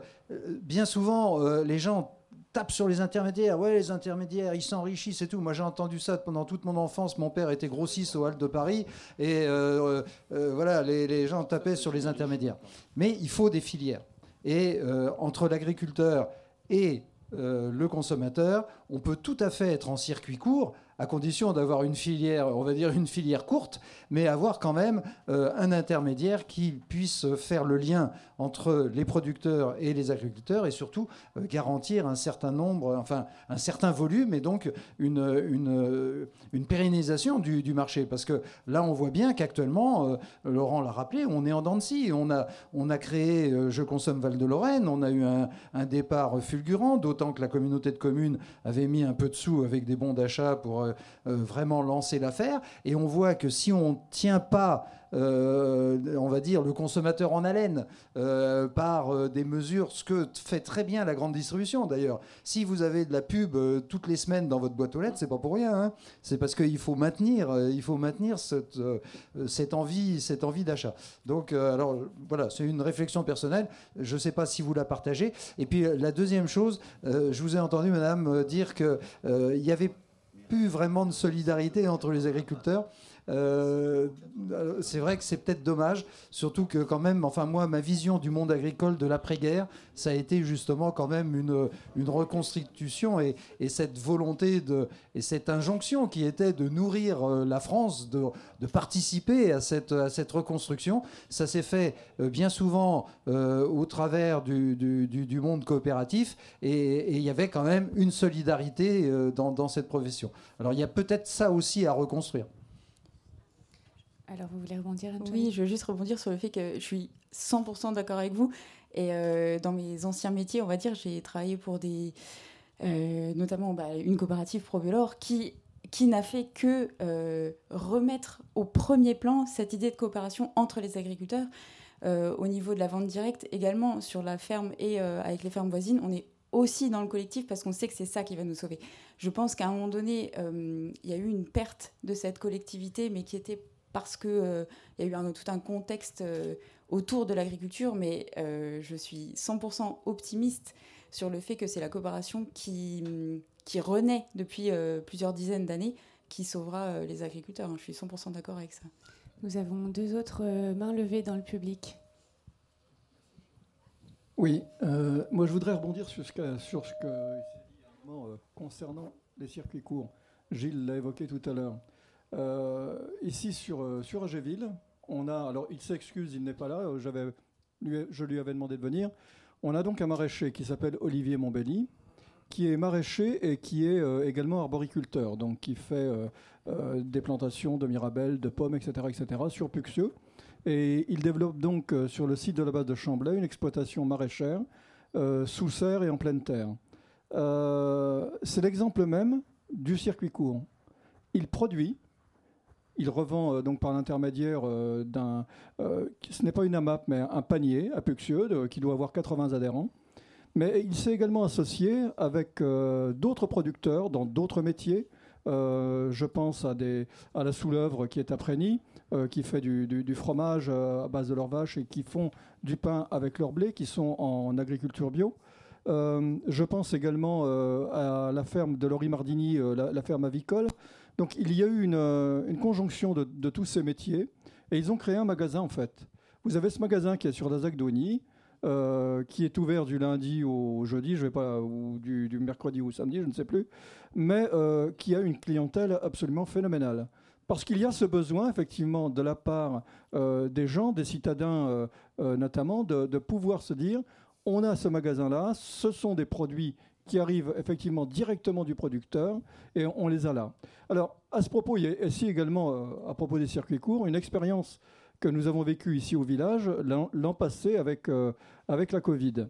bien souvent, les gens tape sur les intermédiaires. Ouais, les intermédiaires, ils s'enrichissent et tout. Moi, j'ai entendu ça pendant toute mon enfance. Mon père était grossiste au Hall de Paris. Et euh, euh, voilà, les, gens tapaient sur les intermédiaires. Mais il faut des filières. Et euh, entre l'agriculteur et le consommateur, on peut tout à fait être en circuit court à condition d'avoir une filière, on va dire une filière courte, mais avoir quand même euh, un intermédiaire qui puisse faire le lien entre les producteurs et les agriculteurs et surtout euh, garantir un certain nombre, enfin un certain volume et donc une, une, une pérennisation du, marché. Parce que là, on voit bien qu'actuellement, euh, Laurent l'a rappelé, on est en dents. On a, on a créé Je consomme Val-de-Lorraine, on a eu un, un départ fulgurant, d'autant que la communauté de communes avait mis un peu de sous avec des bons d'achat pour euh, euh, vraiment lancer l'affaire. Et on voit que si on ne tient pas euh, on va dire, le consommateur en haleine par des mesures, ce que fait très bien la grande distribution d'ailleurs. Si vous avez de la pub toutes les semaines dans votre boîte aux lettres, c'est pas pour rien. Hein. C'est parce qu'il faut maintenir, il faut maintenir cette, cette envie, cette envie d'achat. Donc, alors voilà, c'est une réflexion personnelle. Je sais pas si vous la partagez. Et puis la deuxième chose, je vous ai entendu, Madame, dire qu'il il y avait plus vraiment de solidarité entre les agriculteurs. Euh, c'est vrai que c'est peut-être dommage, surtout que quand même, enfin moi, ma vision du monde agricole de l'après-guerre, ça a été justement quand même une, une reconstitution et, et, cette volonté de, et cette injonction qui était de nourrir euh, la France, de, de participer à cette, à cette reconstruction. Ça s'est fait euh, bien souvent au travers du, du, monde coopératif et il y avait quand même une solidarité dans cette profession. Alors il y a peut-être ça aussi à reconstruire. Alors, vous voulez rebondir Oui, je veux juste rebondir sur le fait que je suis 100% d'accord avec vous. Et euh, dans mes anciens métiers, on va dire, j'ai travaillé pour des. Euh, notamment bah, une coopérative ProVelor qui, qui n'a fait que euh, remettre au premier plan cette idée de coopération entre les agriculteurs. au niveau de la vente directe, également sur la ferme et avec les fermes voisines, on est aussi dans le collectif parce qu'on sait que c'est ça qui va nous sauver. Je pense qu'à un moment donné, il y a eu une perte de cette collectivité, mais qui était parce qu'il euh, y a eu un, tout un contexte euh, autour de l'agriculture, mais euh, je suis 100% optimiste sur le fait que c'est la coopération qui, qui renaît depuis plusieurs dizaines d'années qui sauvera les agriculteurs. Je suis 100% d'accord avec ça. Nous avons deux autres mains levées dans le public. Oui, moi je voudrais rebondir sur ce que, sur ce que concernant les circuits courts. Gilles l'a évoqué tout à l'heure. Euh, ici sur, euh, sur Agéville, on a, alors il s'excuse, il n'est pas là, euh, je lui avais demandé de venir. On a donc un maraîcher qui s'appelle Olivier Montbelli, qui est maraîcher et qui est également arboriculteur, donc qui fait des plantations de mirabelles, de pommes, etc., etc., sur Puxieux. Et il développe donc sur le site de la base de Chamblay une exploitation maraîchère sous serre et en pleine terre. c'est l'exemple même du circuit court. Il produit, il revend euh, donc par l'intermédiaire euh, d'un, euh, ce n'est pas une AMAP, mais un panier à Puxieux qui doit avoir 80 adhérents. Mais il s'est également associé avec d'autres producteurs dans d'autres métiers. je pense à, des, à la Soulèvre qui est à Prény, qui fait du, fromage à base de leurs vaches et qui font du pain avec leur blé, qui sont en agriculture bio. je pense également à la ferme de Laurie Mardini, la, ferme avicole, donc il y a eu une, euh, conjonction de, tous ces métiers et ils ont créé un magasin en fait. Vous avez ce magasin qui est sur la ZAC d'Oni, euh, qui est ouvert du lundi au jeudi, je vais pas, ou du, mercredi ou samedi, je ne sais plus, mais euh, qui a une clientèle absolument phénoménale. Parce qu'il y a ce besoin, effectivement, de la part des gens, des citadins notamment, de, pouvoir se dire, on a ce magasin-là, ce sont des produits qui arrivent effectivement directement du producteur et on les a là. Alors, à ce propos, il y a ici également, euh, à propos des circuits courts, une expérience que nous avons vécue ici au village l'an passé avec, euh, avec la Covid.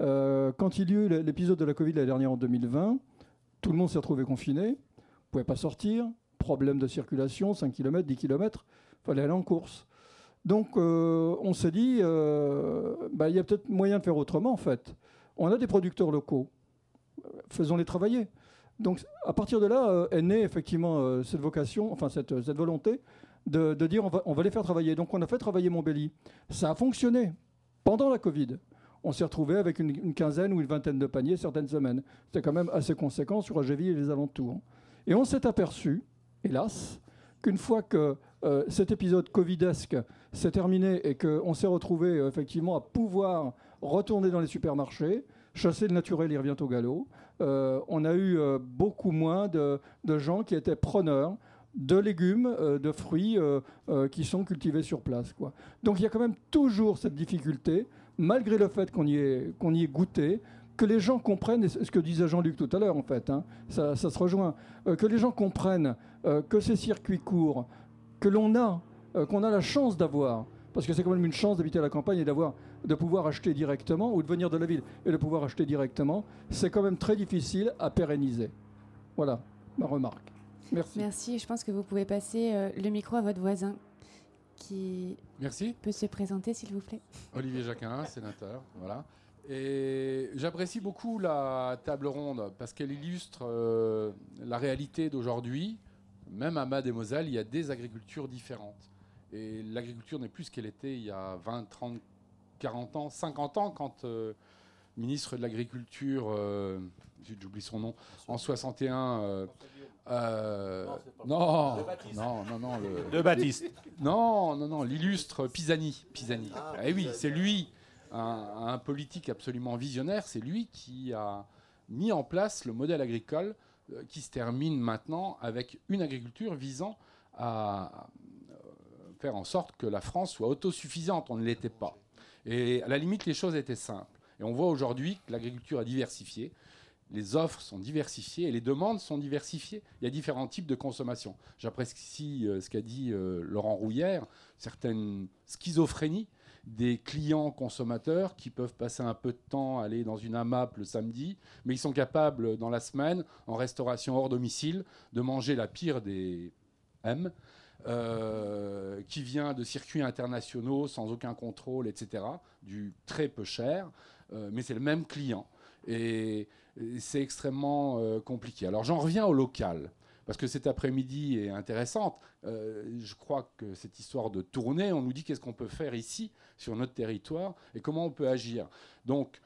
Euh, quand il y a eu l'épisode de la Covid la dernière en 2020, tout le monde s'est retrouvé confiné, ne pouvait pas sortir, problème de circulation, 5 km, 10 km, fallait aller en course. Donc on s'est dit, bah, il y a peut-être moyen de faire autrement en fait. On a des producteurs locaux, faisons-les travailler. Donc à partir de là euh, est née effectivement euh, cette vocation, enfin cette, cette volonté de, dire on va, les faire travailler. Donc on a fait travailler Montbéli. Ça a fonctionné pendant la Covid. On s'est retrouvé avec une, quinzaine ou une vingtaine de paniers certaines semaines. C'était quand même assez conséquent sur Agéville et les alentours. Et on s'est aperçu, hélas, qu'une fois que euh, cet épisode covidesque s'est terminé et qu'on s'est retrouvé euh, effectivement à pouvoir retourner dans les supermarchés, chasser le naturel, il revient au galop, euh, on a eu euh, beaucoup moins de, gens qui étaient preneurs de légumes, euh, de fruits qui sont cultivés sur place. Quoi. Donc il y a quand même toujours cette difficulté, malgré le fait qu'on y, ait- y ait goûté, que les gens comprennent, et ce que disait Jean-Luc tout à l'heure en fait, hein, ça, se rejoint, que les gens comprennent que ces circuits courts, que l'on a, qu'on a la chance d'avoir, parce que c'est quand même une chance d'habiter à la campagne et d'avoir, de pouvoir acheter directement, ou de venir de la ville et de pouvoir acheter directement, c'est quand même très difficile à pérenniser. Voilà ma remarque. Merci. Merci. Je pense que vous pouvez passer euh, le micro à votre voisin qui Merci. peut se présenter, s'il vous plaît. Olivier Jacquin, sénateur. Voilà. Et j'apprécie beaucoup la table ronde parce qu'elle illustre euh, la réalité d'aujourd'hui. Même à Mademoiselle, il y a des agricultures différentes. Et l'agriculture n'est plus ce qu'elle était il y a 20, 30, 40 ans, 50 ans, quand euh, ministre de l'Agriculture, euh, j'oublie son nom, en 61. euh, euh, non, non, non, non, le- De Baptiste. non, non, non, l'illustre Pisani. Pisani. eh oui, c'est lui, un, un politique absolument visionnaire, c'est lui qui a mis en place le modèle agricole qui se termine maintenant avec une agriculture visant à faire en sorte que la France soit autosuffisante. On ne l'était pas. Et à la limite, les choses étaient simples. Et on voit aujourd'hui que l'agriculture a diversifié. Les offres sont diversifiées et les demandes sont diversifiées. Il y a différents types de consommation. J'apprécie euh, ce qu'a dit euh, Laurent Rouillère, certaines schizophrénies des clients consommateurs qui peuvent passer un peu de temps, aller dans une AMAP le samedi, mais ils sont capables, dans la semaine, en restauration hors domicile, de manger la pire des M, euh, qui vient de circuits internationaux sans aucun contrôle, etc., du très peu cher, euh, mais c'est le même client. Et, c'est extrêmement euh, compliqué. Alors j'en reviens au local, parce que cet après-midi est intéressante. Je crois que cette histoire de tournée, on nous dit qu'est-ce qu'on peut faire ici, sur notre territoire, et comment on peut agir. Donc,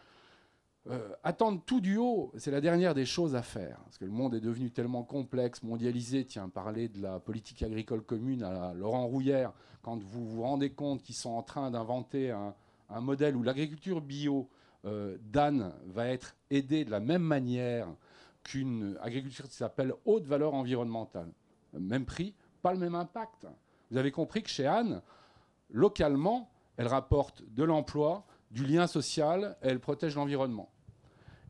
euh, attendre tout du haut, c'est la dernière des choses à faire. Parce que le monde est devenu tellement complexe, mondialisé. Tiens, parler de la politique agricole commune à la Laurent Rouillère, quand vous vous rendez compte qu'ils sont en train d'inventer un, un modèle où l'agriculture bio euh, d'Anne va être aidée de la même manière qu'une agriculture qui s'appelle haute valeur environnementale. Même prix, pas le même impact. Vous avez compris que chez Anne, localement, elle rapporte de l'emploi, du lien social, et elle protège l'environnement.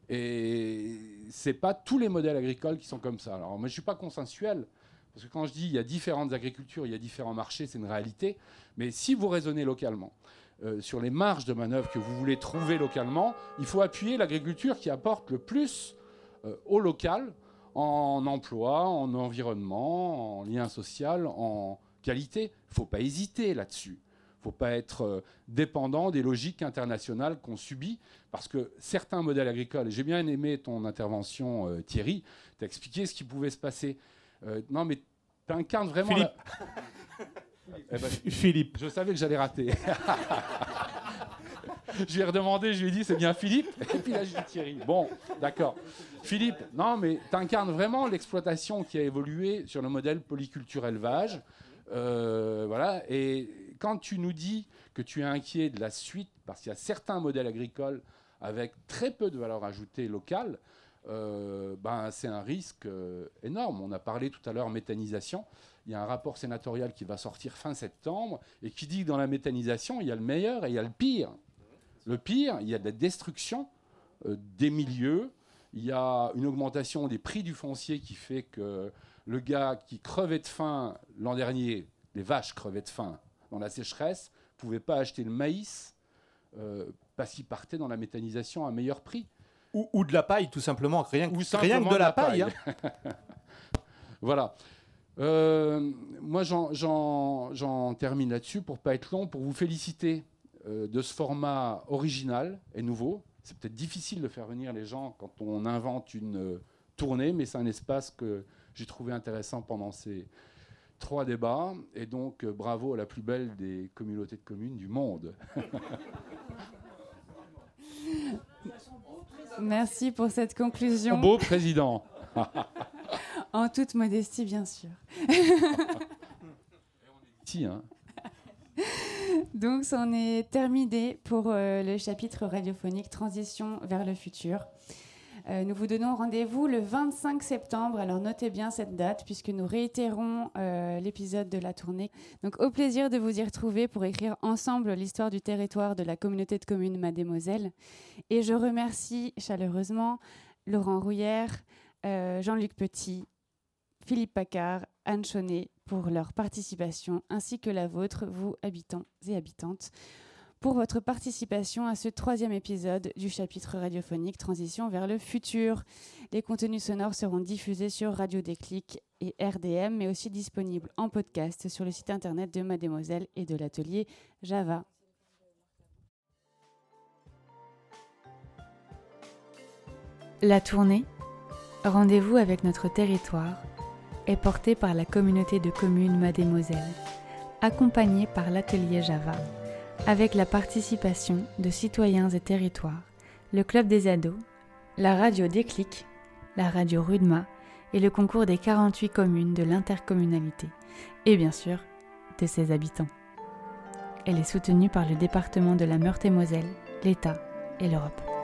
Et c'est pas tous les modèles agricoles qui sont comme ça. Alors moi je suis pas consensuel parce que quand je dis il y a différentes agricultures, il y a différents marchés, c'est une réalité. Mais si vous raisonnez localement euh, sur les marges de manœuvre que vous voulez trouver localement, il faut appuyer l'agriculture qui apporte le plus euh, au local en emploi, en environnement, en lien social, en qualité. Il ne faut pas hésiter là-dessus. Il ne faut pas être euh, dépendant des logiques internationales qu'on subit, parce que certains modèles agricoles, j'ai bien aimé ton intervention, euh, Thierry, tu as expliqué ce qui pouvait se passer. Euh, non, mais tu incarnes vraiment... Philippe. la- <laughs> Eh ben, Philippe. je savais que j'allais rater. je lui ai redemandé, je lui ai dit, c'est bien Philippe Et puis là, je dis Thierry. Bon, d'accord. Philippe, non, mais tu incarnes vraiment l'exploitation qui a évolué sur le modèle polyculture-élevage. Euh, voilà. Et quand tu nous dis que tu es inquiet de la suite, parce qu'il y a certains modèles agricoles avec très peu de valeur ajoutée locale, euh, ben, c'est un risque euh, énorme. On a parlé tout à l'heure méthanisation. Il y a un rapport sénatorial qui va sortir fin septembre et qui dit que dans la méthanisation, il y a le meilleur et il y a le pire. Le pire, il y a de la destruction euh, des milieux, il y a une augmentation des prix du foncier qui fait que le gars qui crevait de faim l'an dernier, les vaches crevaient de faim dans la sécheresse, ne pouvait pas acheter le maïs euh, parce qu'il partait dans la méthanisation à meilleur prix. Ou, ou de la paille, tout simplement. Rien, Ou rien que de la paille. hein. <laughs> voilà. Euh, moi, j'en termine là-dessus pour pas être long, pour vous féliciter euh, de ce format original et nouveau. C'est peut-être difficile de faire venir les gens quand on invente une euh, tournée, mais c'est un espace que j'ai trouvé intéressant pendant ces trois débats. Et donc, bravo à la plus belle des communautés de communes du monde. Merci pour cette conclusion. beau président. en toute modestie, bien sûr. si, hein. Donc, c'en est terminé pour euh, le chapitre radiophonique Transition vers le futur. Euh, nous vous donnons rendez-vous le 25 septembre. Alors notez bien cette date puisque nous réitérons euh, l'épisode de la tournée. Donc au plaisir de vous y retrouver pour écrire ensemble l'histoire du territoire de la communauté de communes Mademoiselle. Et je remercie chaleureusement Laurent Rouillère, euh, Jean-Luc Petit, Philippe Paccard, Anne Chaunet pour leur participation ainsi que la vôtre, vous habitants et habitantes pour votre participation à ce troisième épisode du chapitre radiophonique Transition vers le futur. Les contenus sonores seront diffusés sur Radio Déclic et RDM, mais aussi disponibles en podcast sur le site internet de Mademoiselle et de l'atelier Java. La tournée Rendez-vous avec notre territoire est portée par la communauté de communes Mademoiselle, accompagnée par l'atelier Java avec la participation de citoyens et territoires, le Club des ados, la radio Déclic, la radio Rudma et le concours des 48 communes de l'intercommunalité, et bien sûr de ses habitants. Elle est soutenue par le département de la Meurthe-et-Moselle, l'État et l'Europe.